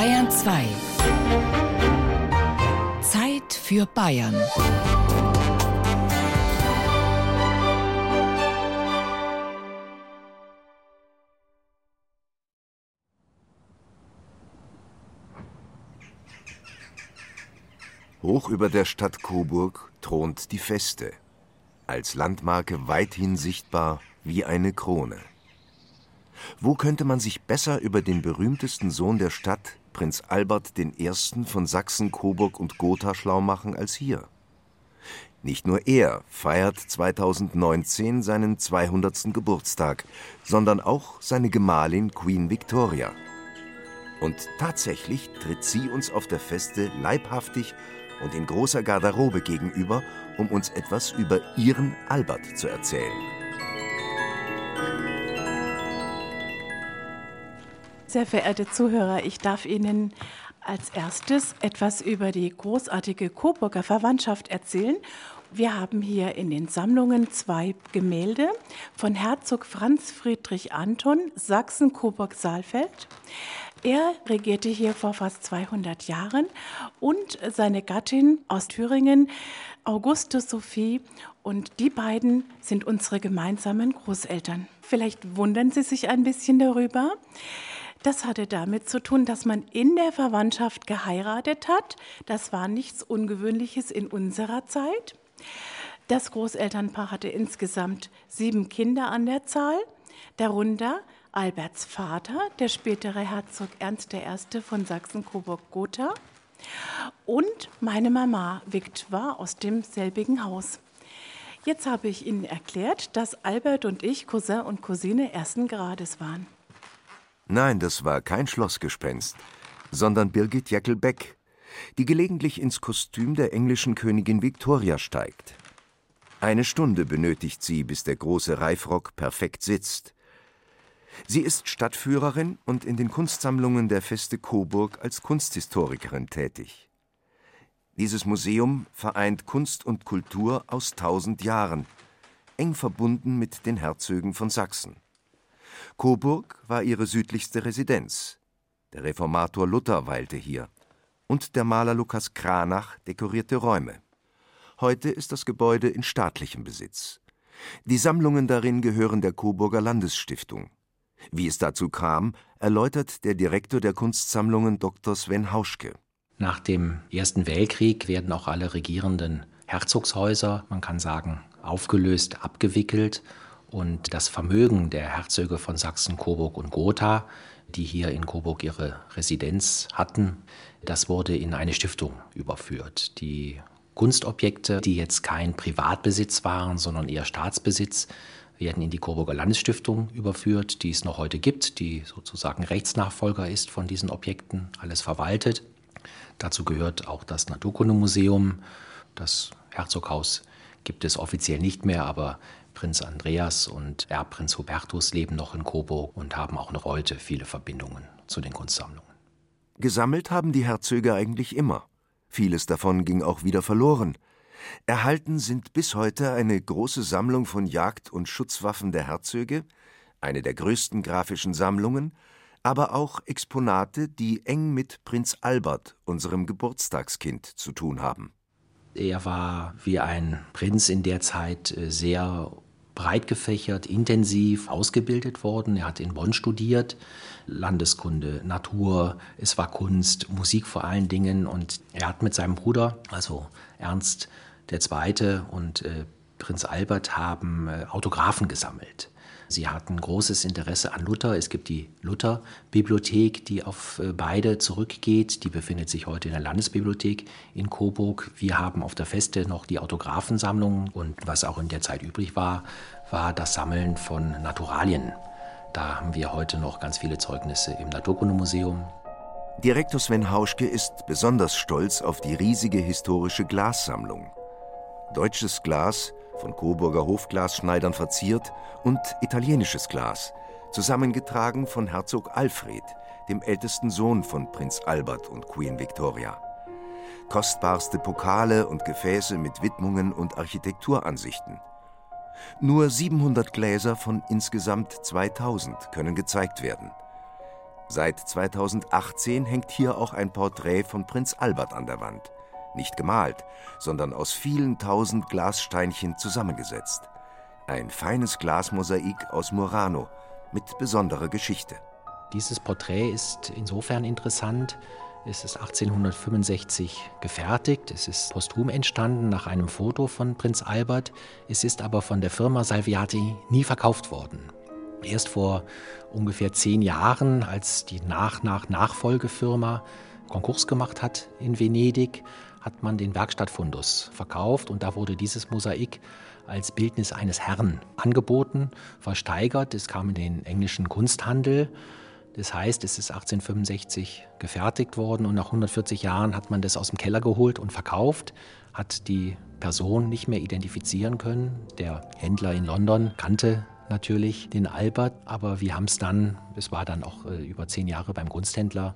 Bayern 2. Zeit für Bayern. Hoch über der Stadt Coburg thront die Feste, als Landmarke weithin sichtbar wie eine Krone. Wo könnte man sich besser über den berühmtesten Sohn der Stadt, Prinz Albert I. von Sachsen, Coburg und Gotha schlau machen als hier? Nicht nur er feiert 2019 seinen 200. Geburtstag, sondern auch seine Gemahlin Queen Victoria. Und tatsächlich tritt sie uns auf der Feste leibhaftig und in großer Garderobe gegenüber, um uns etwas über ihren Albert zu erzählen. Sehr verehrte Zuhörer, ich darf Ihnen als erstes etwas über die großartige Coburger Verwandtschaft erzählen. Wir haben hier in den Sammlungen zwei Gemälde von Herzog Franz Friedrich Anton, Sachsen-Coburg-Saalfeld. Er regierte hier vor fast 200 Jahren und seine Gattin aus Thüringen, Auguste Sophie. Und die beiden sind unsere gemeinsamen Großeltern. Vielleicht wundern Sie sich ein bisschen darüber. Das hatte damit zu tun, dass man in der Verwandtschaft geheiratet hat. Das war nichts Ungewöhnliches in unserer Zeit. Das Großelternpaar hatte insgesamt sieben Kinder an der Zahl, darunter Alberts Vater, der spätere Herzog Ernst I. von Sachsen-Coburg-Gotha, und meine Mama Victoire aus demselbigen Haus. Jetzt habe ich Ihnen erklärt, dass Albert und ich Cousin und Cousine ersten Grades waren. Nein, das war kein Schlossgespenst, sondern Birgit Jeckel-Beck, die gelegentlich ins Kostüm der englischen Königin Victoria steigt. Eine Stunde benötigt sie, bis der große Reifrock perfekt sitzt. Sie ist Stadtführerin und in den Kunstsammlungen der Feste Coburg als Kunsthistorikerin tätig. Dieses Museum vereint Kunst und Kultur aus tausend Jahren, eng verbunden mit den Herzögen von Sachsen. Coburg war ihre südlichste Residenz. Der Reformator Luther weilte hier. Und der Maler Lukas Kranach dekorierte Räume. Heute ist das Gebäude in staatlichem Besitz. Die Sammlungen darin gehören der Coburger Landesstiftung. Wie es dazu kam, erläutert der Direktor der Kunstsammlungen Dr. Sven Hauschke. Nach dem Ersten Weltkrieg werden auch alle regierenden Herzogshäuser, man kann sagen, aufgelöst, abgewickelt und das Vermögen der Herzöge von Sachsen, Coburg und Gotha, die hier in Coburg ihre Residenz hatten, das wurde in eine Stiftung überführt. Die Kunstobjekte, die jetzt kein Privatbesitz waren, sondern eher Staatsbesitz, werden in die Coburger Landesstiftung überführt, die es noch heute gibt, die sozusagen Rechtsnachfolger ist von diesen Objekten, alles verwaltet. Dazu gehört auch das Naturkundemuseum. Das Herzoghaus gibt es offiziell nicht mehr, aber Prinz Andreas und Erbprinz Hubertus leben noch in Coburg und haben auch noch heute viele Verbindungen zu den Kunstsammlungen. Gesammelt haben die Herzöge eigentlich immer. Vieles davon ging auch wieder verloren. Erhalten sind bis heute eine große Sammlung von Jagd- und Schutzwaffen der Herzöge, eine der größten grafischen Sammlungen, aber auch Exponate, die eng mit Prinz Albert, unserem Geburtstagskind, zu tun haben. Er war wie ein Prinz in der Zeit äh, sehr breit gefächert, intensiv ausgebildet worden. Er hat in Bonn studiert, Landeskunde, Natur, es war Kunst, Musik vor allen Dingen. Und er hat mit seinem Bruder, also Ernst II. und äh, Prinz Albert, haben äh, Autographen gesammelt. Sie hatten großes Interesse an Luther. Es gibt die Luther-Bibliothek, die auf äh, beide zurückgeht. Die befindet sich heute in der Landesbibliothek in Coburg. Wir haben auf der Feste noch die Autographensammlung. Und was auch in der Zeit übrig war, war das Sammeln von Naturalien. Da haben wir heute noch ganz viele Zeugnisse im Naturkundemuseum. Direktor Sven Hauschke ist besonders stolz auf die riesige historische Glassammlung. Deutsches Glas von Coburger Hofglasschneidern verziert, und italienisches Glas, zusammengetragen von Herzog Alfred, dem ältesten Sohn von Prinz Albert und Queen Victoria. Kostbarste Pokale und Gefäße mit Widmungen und Architekturansichten. Nur 700 Gläser von insgesamt 2000 können gezeigt werden. Seit 2018 hängt hier auch ein Porträt von Prinz Albert an der Wand. Nicht gemalt, sondern aus vielen tausend Glassteinchen zusammengesetzt. Ein feines Glasmosaik aus Murano mit besonderer Geschichte. Dieses Porträt ist insofern interessant, es ist 1865 gefertigt. Es ist posthum entstanden nach einem Foto von Prinz Albert. Es ist aber von der Firma Salviati nie verkauft worden. Erst vor ungefähr zehn Jahren, als die Nach-Nach-Nachfolgefirma Konkurs gemacht hat in Venedig, hat man den Werkstattfundus verkauft und da wurde dieses Mosaik als Bildnis eines Herrn angeboten, versteigert. Es kam in den englischen Kunsthandel das heißt, es ist 1865 gefertigt worden und nach 140 Jahren hat man das aus dem Keller geholt und verkauft, hat die Person nicht mehr identifizieren können. Der Händler in London kannte natürlich den Albert, aber wir haben es dann, es war dann auch äh, über zehn Jahre beim Kunsthändler,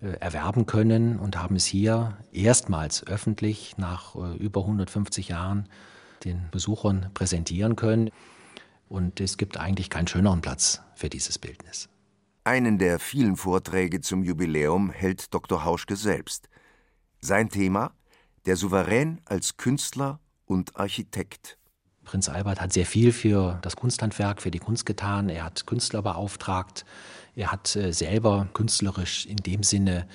erwerben können und haben es hier erstmals öffentlich nach äh, über 150 Jahren den Besuchern präsentieren können. Und es gibt eigentlich keinen schöneren Platz für dieses Bildnis. Einen der vielen Vorträge zum Jubiläum hält Dr. Hauschke selbst. Sein Thema: Der Souverän als Künstler und Architekt. Prinz Albert hat sehr viel für das Kunsthandwerk, für die Kunst getan. Er hat Künstler beauftragt. Er hat äh, selber künstlerisch in dem Sinne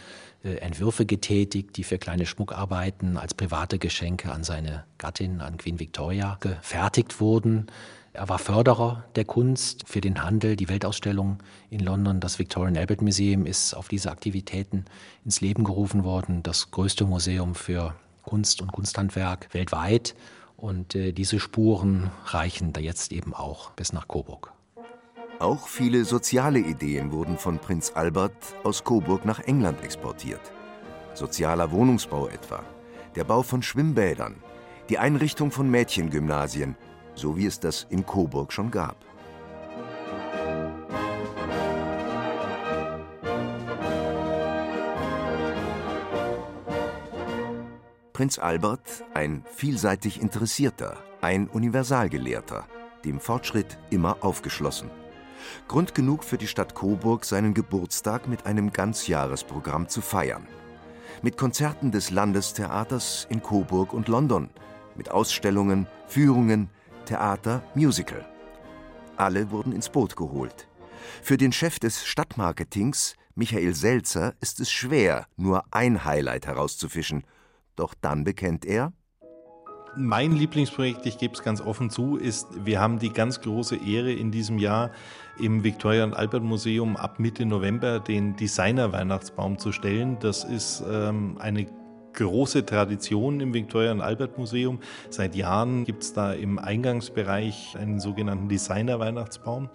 äh, Entwürfe getätigt, die für kleine Schmuckarbeiten als private Geschenke an seine Gattin, an Queen Victoria, gefertigt wurden. Er war Förderer der Kunst für den Handel. Die Weltausstellung in London, das Victorian Albert Museum, ist auf diese Aktivitäten ins Leben gerufen worden. Das größte Museum für Kunst und Kunsthandwerk weltweit. Und äh, diese Spuren reichen da jetzt eben auch bis nach Coburg. Auch viele soziale Ideen wurden von Prinz Albert aus Coburg nach England exportiert. Sozialer Wohnungsbau etwa, der Bau von Schwimmbädern, die Einrichtung von Mädchengymnasien so wie es das in Coburg schon gab. Prinz Albert, ein vielseitig Interessierter, ein Universalgelehrter, dem Fortschritt immer aufgeschlossen. Grund genug für die Stadt Coburg, seinen Geburtstag mit einem Ganzjahresprogramm zu feiern. Mit Konzerten des Landestheaters in Coburg und London, mit Ausstellungen, Führungen, Theater, Musical. Alle wurden ins Boot geholt. Für den Chef des Stadtmarketings, Michael Selzer, ist es schwer, nur ein Highlight herauszufischen. Doch dann bekennt er, mein Lieblingsprojekt, ich gebe es ganz offen zu, ist, wir haben die ganz große Ehre in diesem Jahr im Victoria und Albert Museum ab Mitte November den Designer Weihnachtsbaum zu stellen. Das ist ähm, eine große Tradition im Victoria und Albert Museum. Seit Jahren gibt es da im Eingangsbereich einen sogenannten Designer-Weihnachtsbaum.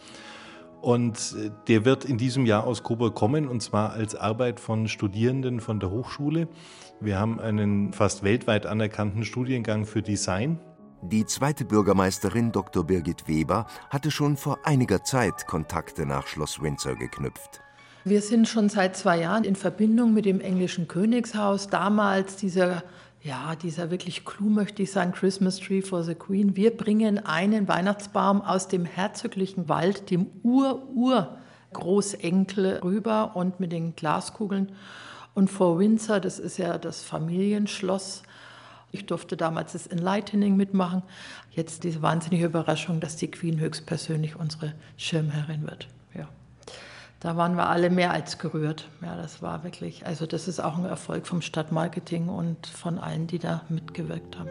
Und äh, der wird in diesem Jahr aus Coburg kommen, und zwar als Arbeit von Studierenden von der Hochschule. Wir haben einen fast weltweit anerkannten Studiengang für Design. Die zweite Bürgermeisterin Dr. Birgit Weber hatte schon vor einiger Zeit Kontakte nach Schloss Windsor geknüpft. Wir sind schon seit zwei Jahren in Verbindung mit dem englischen Königshaus. Damals dieser, ja, dieser wirklich Clou, möchte ich sagen, Christmas Tree for the Queen. Wir bringen einen Weihnachtsbaum aus dem herzoglichen Wald, dem Ur-Ur-Großenkel rüber und mit den Glaskugeln. Und vor Windsor, das ist ja das Familienschloss, ich durfte damals das Enlightening mitmachen. Jetzt diese wahnsinnige Überraschung, dass die Queen höchstpersönlich unsere Schirmherrin wird da waren wir alle mehr als gerührt. Ja, das war wirklich, also das ist auch ein Erfolg vom Stadtmarketing und von allen, die da mitgewirkt haben.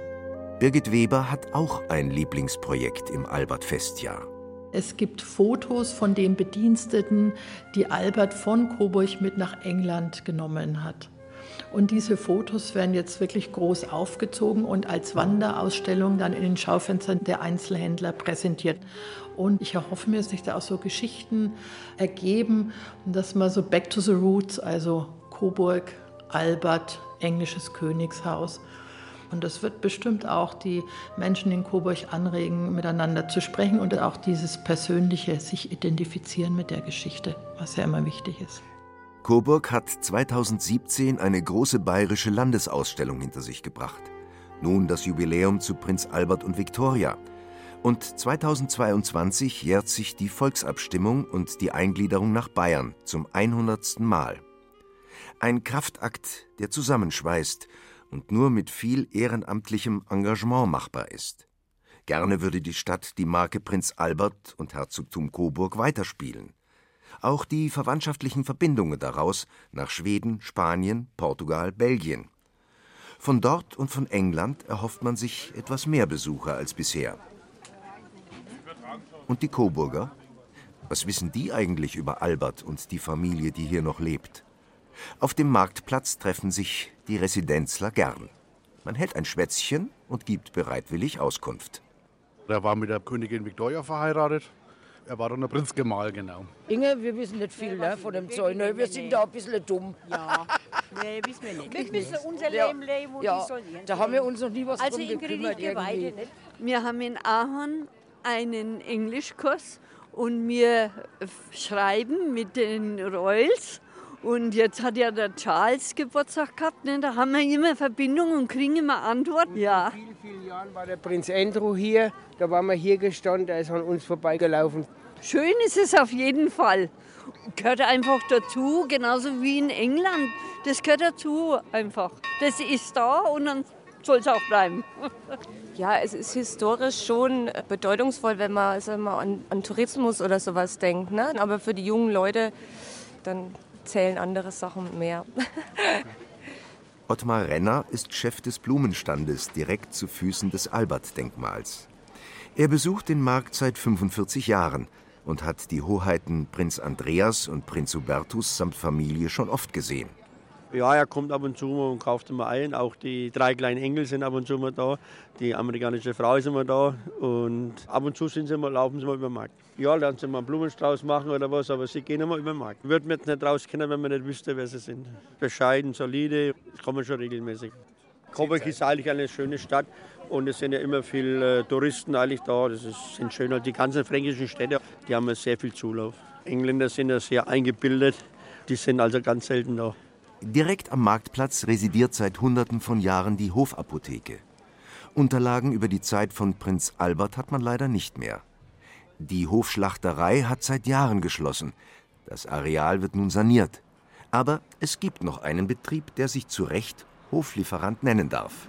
Birgit Weber hat auch ein Lieblingsprojekt im Albert-Festjahr. Es gibt Fotos von den Bediensteten, die Albert von Coburg mit nach England genommen hat. Und diese Fotos werden jetzt wirklich groß aufgezogen und als Wanderausstellung dann in den Schaufenstern der Einzelhändler präsentiert. Und ich erhoffe mir, dass sich da auch so Geschichten ergeben dass man so Back to the Roots, also Coburg, Albert, englisches Königshaus. Und das wird bestimmt auch die Menschen in Coburg anregen, miteinander zu sprechen und auch dieses persönliche sich identifizieren mit der Geschichte, was ja immer wichtig ist. Coburg hat 2017 eine große bayerische Landesausstellung hinter sich gebracht. Nun das Jubiläum zu Prinz Albert und Viktoria. Und 2022 jährt sich die Volksabstimmung und die Eingliederung nach Bayern zum 100. Mal. Ein Kraftakt, der zusammenschweißt und nur mit viel ehrenamtlichem Engagement machbar ist. Gerne würde die Stadt die Marke Prinz Albert und Herzogtum Coburg weiterspielen. Auch die verwandtschaftlichen Verbindungen daraus nach Schweden, Spanien, Portugal, Belgien. Von dort und von England erhofft man sich etwas mehr Besucher als bisher. Und die Coburger? Was wissen die eigentlich über Albert und die Familie, die hier noch lebt? Auf dem Marktplatz treffen sich die Residenzler gern. Man hält ein Schwätzchen und gibt bereitwillig Auskunft. Er war mit der Königin Victoria verheiratet. Er war dann der Prinzgemahl, genau. Inge, wir wissen nicht viel ne, von dem Zeug. Ne? Wir sind da ein bisschen dumm. Ja, nee, wissen wir nicht. Wir müssen unser Leben leben und ja, die sollen Da haben wir uns noch nie was Also drum Ingrid, gekümmert irgendwie. nicht. Wir haben in Aachen einen Englischkurs und wir schreiben mit den Royals. Und jetzt hat ja der Charles Geburtstag gehabt. Ne? Da haben wir immer Verbindung und kriegen immer Antworten. Ja. vielen, vielen Jahren war der Prinz Andrew hier. Da waren wir hier gestanden, er ist an uns vorbeigelaufen. Schön ist es auf jeden Fall. Gehört einfach dazu, genauso wie in England. Das gehört dazu einfach. Das ist da und dann soll es auch bleiben. Ja, es ist historisch schon bedeutungsvoll, wenn man, sagen wir, an, an Tourismus oder sowas denkt. Ne? Aber für die jungen Leute, dann zählen andere Sachen mehr. Ottmar Renner ist Chef des Blumenstandes direkt zu Füßen des Albert-Denkmals. Er besucht den Markt seit 45 Jahren und hat die Hoheiten Prinz Andreas und Prinz Hubertus samt Familie schon oft gesehen. Ja, er kommt ab und zu mal und kauft immer ein. Auch die drei kleinen Engel sind ab und zu mal da. Die amerikanische Frau ist immer da. Und ab und zu sind sie mal, laufen sie mal über den Markt. Ja, lernen sie mal einen Blumenstrauß machen oder was, aber sie gehen immer über den Markt. Würde man jetzt nicht rauskennen, wenn man nicht wüsste, wer sie sind. Bescheiden, solide, das kommen schon regelmäßig. Coburg ist eigentlich eine schöne Stadt und es sind ja immer viele äh, Touristen eigentlich da. Das ist, sind schön. Die ganzen fränkischen Städte, die haben ja sehr viel Zulauf. Engländer sind ja sehr eingebildet. Die sind also ganz selten da. Direkt am Marktplatz residiert seit Hunderten von Jahren die Hofapotheke. Unterlagen über die Zeit von Prinz Albert hat man leider nicht mehr. Die Hofschlachterei hat seit Jahren geschlossen. Das Areal wird nun saniert. Aber es gibt noch einen Betrieb, der sich zu Recht Hoflieferant nennen darf.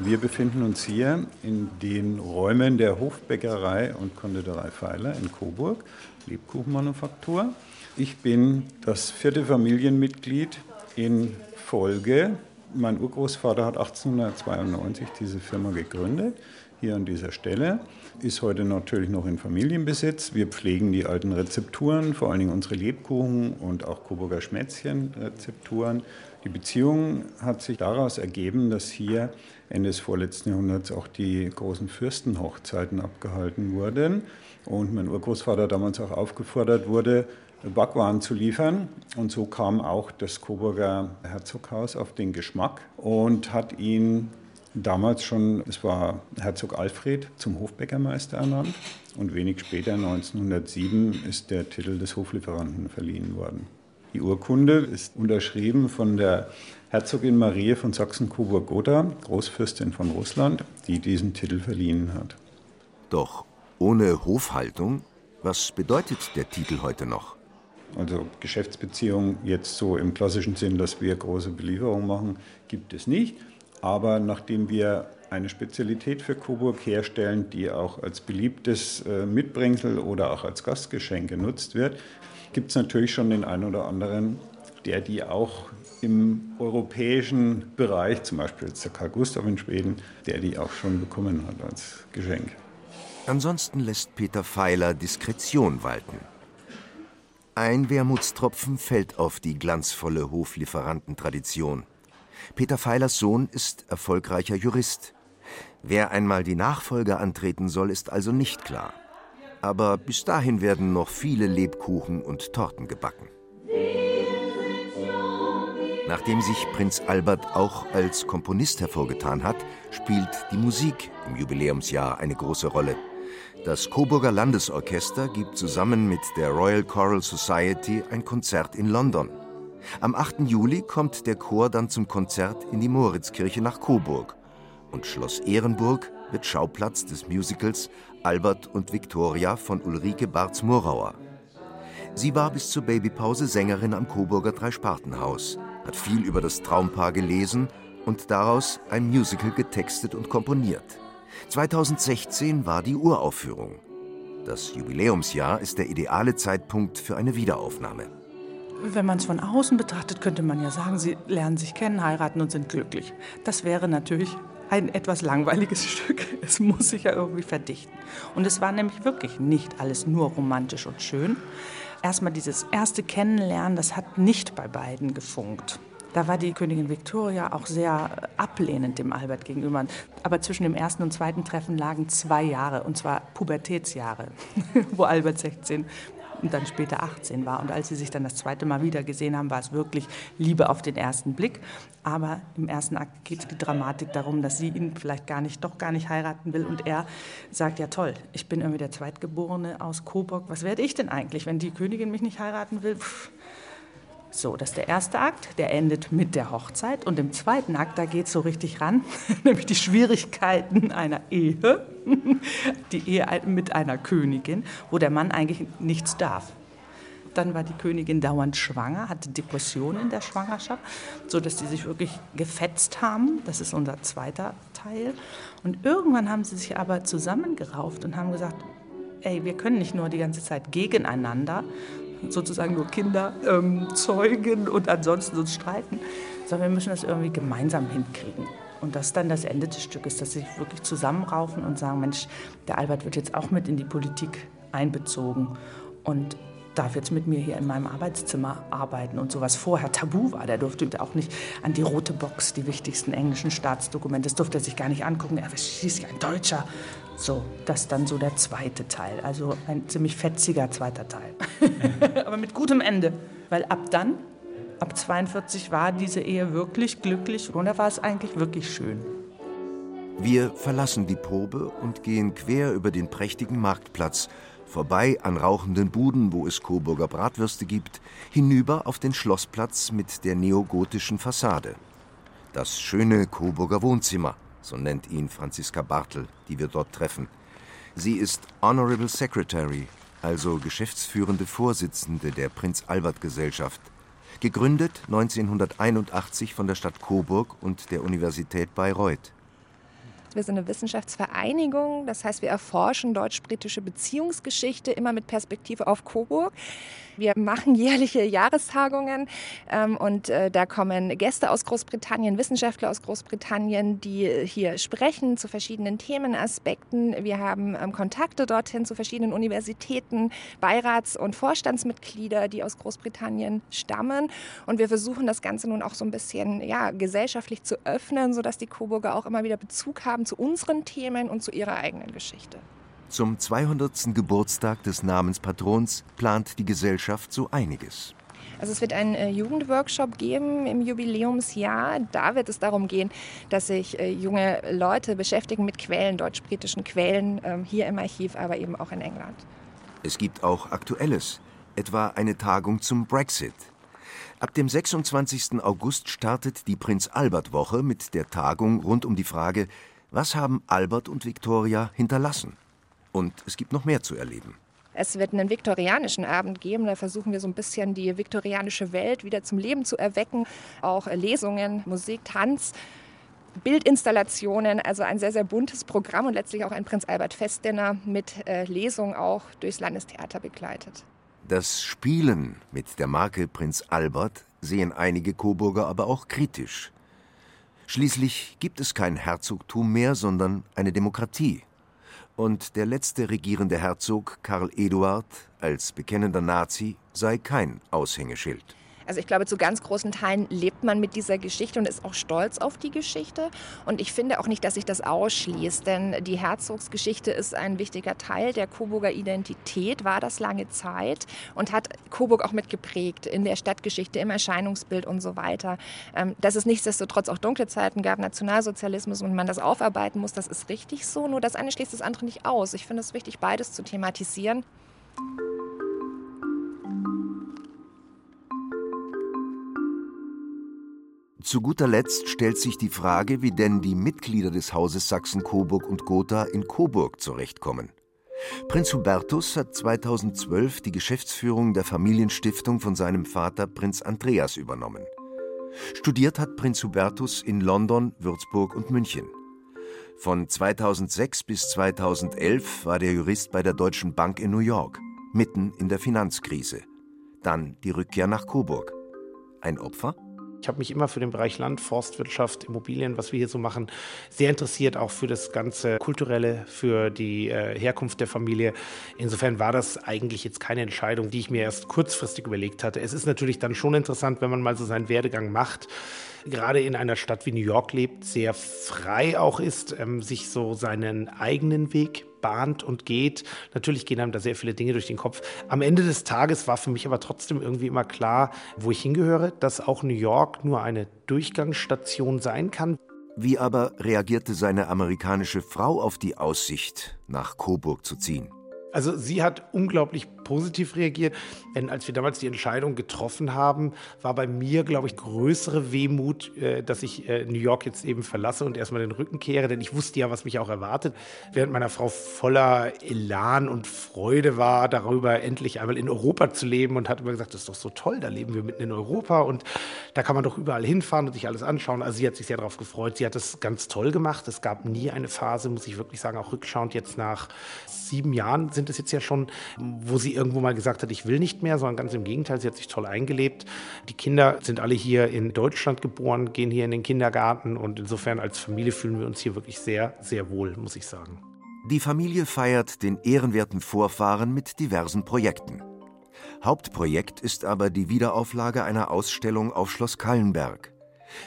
Wir befinden uns hier in den Räumen der Hofbäckerei und Konditorei Pfeiler in Coburg, Lebkuchenmanufaktur. Ich bin das vierte Familienmitglied in Folge. Mein Urgroßvater hat 1892 diese Firma gegründet, hier an dieser Stelle. Ist heute natürlich noch in Familienbesitz. Wir pflegen die alten Rezepturen, vor allen Dingen unsere Lebkuchen und auch Coburger Schmätzchen-Rezepturen. Die Beziehung hat sich daraus ergeben, dass hier Ende des vorletzten Jahrhunderts auch die großen Fürstenhochzeiten abgehalten wurden und mein Urgroßvater damals auch aufgefordert wurde, Backwaren zu liefern. Und so kam auch das Coburger Herzoghaus auf den Geschmack und hat ihn damals schon, es war Herzog Alfred, zum Hofbäckermeister ernannt. Und wenig später, 1907, ist der Titel des Hoflieferanten verliehen worden. Die Urkunde ist unterschrieben von der Herzogin Marie von Sachsen-Coburg-Gotha, Großfürstin von Russland, die diesen Titel verliehen hat. Doch ohne Hofhaltung, was bedeutet der Titel heute noch? Also Geschäftsbeziehungen jetzt so im klassischen Sinn, dass wir große Belieferungen machen, gibt es nicht. Aber nachdem wir eine Spezialität für Coburg herstellen, die auch als beliebtes Mitbringsel oder auch als Gastgeschenk genutzt wird, gibt es natürlich schon den einen oder anderen, der die auch im europäischen Bereich, zum Beispiel jetzt der Karl Gustav in Schweden, der die auch schon bekommen hat als Geschenk. Ansonsten lässt Peter Pfeiler Diskretion walten. Ein Wermutstropfen fällt auf die glanzvolle Hoflieferantentradition. Peter Pfeilers Sohn ist erfolgreicher Jurist. Wer einmal die Nachfolge antreten soll, ist also nicht klar. Aber bis dahin werden noch viele Lebkuchen und Torten gebacken. Nachdem sich Prinz Albert auch als Komponist hervorgetan hat, spielt die Musik im Jubiläumsjahr eine große Rolle. Das Coburger Landesorchester gibt zusammen mit der Royal Choral Society ein Konzert in London. Am 8. Juli kommt der Chor dann zum Konzert in die Moritzkirche nach Coburg und Schloss Ehrenburg wird Schauplatz des Musicals Albert und Victoria von Ulrike Barz-Murauer. Sie war bis zur Babypause Sängerin am Coburger Dreispartenhaus, hat viel über das Traumpaar gelesen und daraus ein Musical getextet und komponiert. 2016 war die Uraufführung. Das Jubiläumsjahr ist der ideale Zeitpunkt für eine Wiederaufnahme. Wenn man es von außen betrachtet, könnte man ja sagen, sie lernen sich kennen, heiraten und sind glücklich. Das wäre natürlich ein etwas langweiliges Stück. Es muss sich ja irgendwie verdichten. Und es war nämlich wirklich nicht alles nur romantisch und schön. Erstmal dieses erste Kennenlernen, das hat nicht bei beiden gefunkt. Da war die Königin Victoria auch sehr ablehnend dem Albert gegenüber. Aber zwischen dem ersten und zweiten Treffen lagen zwei Jahre, und zwar Pubertätsjahre, wo Albert 16 und dann später 18 war. Und als sie sich dann das zweite Mal wieder gesehen haben, war es wirklich Liebe auf den ersten Blick. Aber im ersten Akt geht die Dramatik darum, dass sie ihn vielleicht gar nicht, doch gar nicht heiraten will. Und er sagt, ja toll, ich bin irgendwie der Zweitgeborene aus Coburg. Was werde ich denn eigentlich, wenn die Königin mich nicht heiraten will? Pff so, das ist der erste Akt, der endet mit der Hochzeit. Und im zweiten Akt, da geht es so richtig ran, nämlich die Schwierigkeiten einer Ehe, die Ehe mit einer Königin, wo der Mann eigentlich nichts darf. Dann war die Königin dauernd schwanger, hatte Depressionen in der Schwangerschaft, sodass sie sich wirklich gefetzt haben. Das ist unser zweiter Teil. Und irgendwann haben sie sich aber zusammengerauft und haben gesagt, ey, wir können nicht nur die ganze Zeit gegeneinander, sozusagen nur Kinder ähm, zeugen und ansonsten uns streiten, sondern wir müssen das irgendwie gemeinsam hinkriegen. Und das ist dann das Ende des Stückes, dass sie sich wirklich zusammenraufen und sagen, Mensch, der Albert wird jetzt auch mit in die Politik einbezogen und darf jetzt mit mir hier in meinem Arbeitszimmer arbeiten und so was vorher tabu war. Der durfte auch nicht an die rote Box, die wichtigsten englischen Staatsdokumente, das durfte er sich gar nicht angucken. Er war schließlich ein Deutscher. So, das ist dann so der zweite Teil. Also ein ziemlich fetziger zweiter Teil. Aber mit gutem Ende. Weil ab dann, ab 42, war diese Ehe wirklich glücklich und da war es eigentlich wirklich schön. Wir verlassen die Probe und gehen quer über den prächtigen Marktplatz, vorbei an rauchenden Buden, wo es Coburger Bratwürste gibt, hinüber auf den Schlossplatz mit der neogotischen Fassade. Das schöne Coburger Wohnzimmer so nennt ihn Franziska Bartel, die wir dort treffen. Sie ist Honorable Secretary, also geschäftsführende Vorsitzende der Prinz Albert Gesellschaft, gegründet 1981 von der Stadt Coburg und der Universität Bayreuth. Wir sind eine Wissenschaftsvereinigung, das heißt, wir erforschen deutsch-britische Beziehungsgeschichte immer mit Perspektive auf Coburg. Wir machen jährliche Jahrestagungen ähm, und äh, da kommen Gäste aus Großbritannien, Wissenschaftler aus Großbritannien, die hier sprechen zu verschiedenen Themenaspekten. Wir haben ähm, Kontakte dorthin zu verschiedenen Universitäten, Beirats- und Vorstandsmitglieder, die aus Großbritannien stammen. Und wir versuchen das Ganze nun auch so ein bisschen ja, gesellschaftlich zu öffnen, sodass die Coburger auch immer wieder Bezug haben zu unseren Themen und zu ihrer eigenen Geschichte. Zum 200. Geburtstag des Namenspatrons plant die Gesellschaft so einiges. Also es wird einen äh, Jugendworkshop geben im Jubiläumsjahr. Da wird es darum gehen, dass sich äh, junge Leute beschäftigen mit Quellen, deutsch-britischen Quellen, ähm, hier im Archiv, aber eben auch in England. Es gibt auch Aktuelles, etwa eine Tagung zum Brexit. Ab dem 26. August startet die Prinz Albert Woche mit der Tagung rund um die Frage, was haben Albert und Victoria hinterlassen? Und es gibt noch mehr zu erleben. Es wird einen viktorianischen Abend geben. Da versuchen wir so ein bisschen die viktorianische Welt wieder zum Leben zu erwecken. Auch Lesungen, Musik, Tanz. Bildinstallationen, also ein sehr, sehr buntes Programm und letztlich auch ein Prinz Albert Festdinner mit äh, Lesung auch durchs Landestheater begleitet. Das Spielen mit der Marke Prinz Albert sehen einige Coburger aber auch kritisch. Schließlich gibt es kein Herzogtum mehr, sondern eine Demokratie und der letzte regierende Herzog Karl Eduard als bekennender Nazi sei kein Aushängeschild. Also ich glaube, zu ganz großen Teilen lebt man mit dieser Geschichte und ist auch stolz auf die Geschichte. Und ich finde auch nicht, dass sich das ausschließt, denn die Herzogsgeschichte ist ein wichtiger Teil der Coburger Identität, war das lange Zeit und hat Coburg auch mitgeprägt in der Stadtgeschichte, im Erscheinungsbild und so weiter. Ähm, dass es nichtsdestotrotz auch dunkle Zeiten gab, Nationalsozialismus und man das aufarbeiten muss, das ist richtig so. Nur das eine schließt das andere nicht aus. Ich finde es wichtig, beides zu thematisieren. Zu guter Letzt stellt sich die Frage, wie denn die Mitglieder des Hauses Sachsen-Coburg und Gotha in Coburg zurechtkommen. Prinz Hubertus hat 2012 die Geschäftsführung der Familienstiftung von seinem Vater Prinz Andreas übernommen. Studiert hat Prinz Hubertus in London, Würzburg und München. Von 2006 bis 2011 war der Jurist bei der Deutschen Bank in New York, mitten in der Finanzkrise. Dann die Rückkehr nach Coburg. Ein Opfer? Ich habe mich immer für den Bereich Land, Forstwirtschaft, Immobilien, was wir hier so machen, sehr interessiert, auch für das ganze Kulturelle, für die äh, Herkunft der Familie. Insofern war das eigentlich jetzt keine Entscheidung, die ich mir erst kurzfristig überlegt hatte. Es ist natürlich dann schon interessant, wenn man mal so seinen Werdegang macht gerade in einer Stadt wie New York lebt, sehr frei auch ist, ähm, sich so seinen eigenen Weg bahnt und geht. Natürlich gehen einem da sehr viele Dinge durch den Kopf. Am Ende des Tages war für mich aber trotzdem irgendwie immer klar, wo ich hingehöre, dass auch New York nur eine Durchgangsstation sein kann. Wie aber reagierte seine amerikanische Frau auf die Aussicht, nach Coburg zu ziehen? Also sie hat unglaublich positiv reagiert. Denn als wir damals die Entscheidung getroffen haben, war bei mir, glaube ich, größere Wehmut, äh, dass ich äh, New York jetzt eben verlasse und erstmal den Rücken kehre. Denn ich wusste ja, was mich auch erwartet. Während meiner Frau voller Elan und Freude war, darüber endlich einmal in Europa zu leben und hat immer gesagt, das ist doch so toll, da leben wir mitten in Europa und da kann man doch überall hinfahren und sich alles anschauen. Also sie hat sich sehr darauf gefreut. Sie hat das ganz toll gemacht. Es gab nie eine Phase, muss ich wirklich sagen, auch rückschauend jetzt nach sieben Jahren sind es jetzt ja schon, wo sie irgendwo mal gesagt hat, ich will nicht mehr, sondern ganz im Gegenteil, sie hat sich toll eingelebt. Die Kinder sind alle hier in Deutschland geboren, gehen hier in den Kindergarten und insofern als Familie fühlen wir uns hier wirklich sehr, sehr wohl, muss ich sagen. Die Familie feiert den ehrenwerten Vorfahren mit diversen Projekten. Hauptprojekt ist aber die Wiederauflage einer Ausstellung auf Schloss Kallenberg.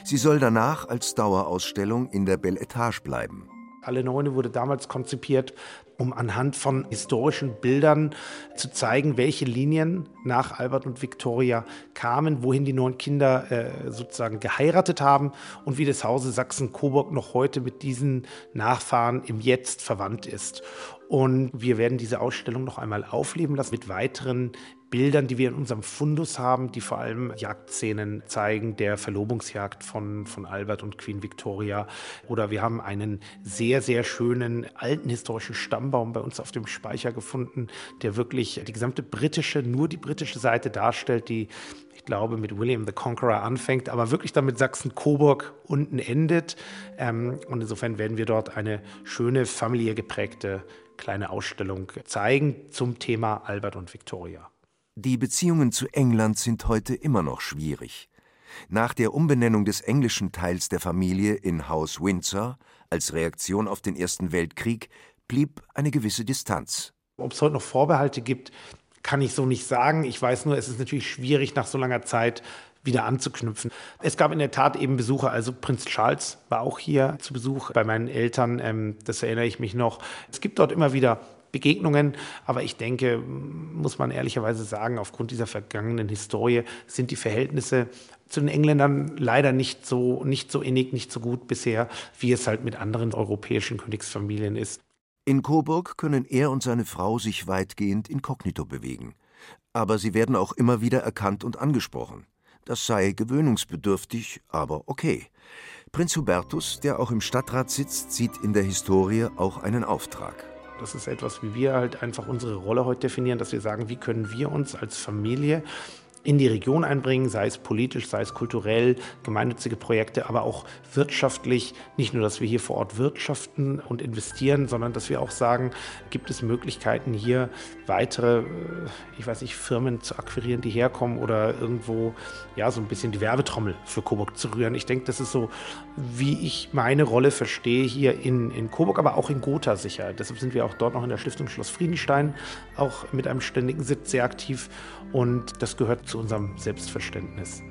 Sie soll danach als Dauerausstellung in der Belle Etage bleiben. Alle Neune wurde damals konzipiert um anhand von historischen Bildern zu zeigen, welche Linien nach Albert und Victoria kamen, wohin die neun Kinder äh, sozusagen geheiratet haben und wie das Hause Sachsen-Coburg noch heute mit diesen Nachfahren im Jetzt verwandt ist. Und wir werden diese Ausstellung noch einmal aufleben lassen mit weiteren Bildern, die wir in unserem Fundus haben, die vor allem Jagdszenen zeigen, der Verlobungsjagd von, von Albert und Queen Victoria. Oder wir haben einen sehr, sehr schönen alten historischen Stammbaum bei uns auf dem Speicher gefunden, der wirklich die gesamte britische, nur die britische Seite darstellt, die ich glaube, mit William the Conqueror anfängt, aber wirklich dann mit Sachsen-Coburg unten endet. Ähm, und insofern werden wir dort eine schöne, familiär geprägte kleine Ausstellung zeigen zum Thema Albert und Victoria. Die Beziehungen zu England sind heute immer noch schwierig. Nach der Umbenennung des englischen Teils der Familie in Haus Windsor als Reaktion auf den Ersten Weltkrieg blieb eine gewisse Distanz. Ob es heute noch Vorbehalte gibt, kann ich so nicht sagen. Ich weiß nur, es ist natürlich schwierig, nach so langer Zeit wieder anzuknüpfen. Es gab in der Tat eben Besucher, also Prinz Charles war auch hier zu Besuch bei meinen Eltern, ähm, das erinnere ich mich noch. Es gibt dort immer wieder Begegnungen. Aber ich denke, muss man ehrlicherweise sagen, aufgrund dieser vergangenen Historie sind die Verhältnisse zu den Engländern leider nicht so, nicht so innig, nicht so gut bisher, wie es halt mit anderen europäischen Königsfamilien ist. In Coburg können er und seine Frau sich weitgehend inkognito bewegen. Aber sie werden auch immer wieder erkannt und angesprochen. Das sei gewöhnungsbedürftig, aber okay. Prinz Hubertus, der auch im Stadtrat sitzt, sieht in der Historie auch einen Auftrag. Das ist etwas, wie wir halt einfach unsere Rolle heute definieren, dass wir sagen, wie können wir uns als Familie in die Region einbringen, sei es politisch, sei es kulturell, gemeinnützige Projekte, aber auch wirtschaftlich. Nicht nur, dass wir hier vor Ort wirtschaften und investieren, sondern dass wir auch sagen, gibt es Möglichkeiten hier weitere, äh, ich weiß nicht, Firmen zu akquirieren, die herkommen oder irgendwo ja so ein bisschen die Werbetrommel für Coburg zu rühren. Ich denke, das ist so, wie ich meine Rolle verstehe hier in, in Coburg, aber auch in Gotha sicher. Deshalb sind wir auch dort noch in der Stiftung Schloss Friedenstein, auch mit einem ständigen Sitz sehr aktiv und das gehört zu unserem Selbstverständnis.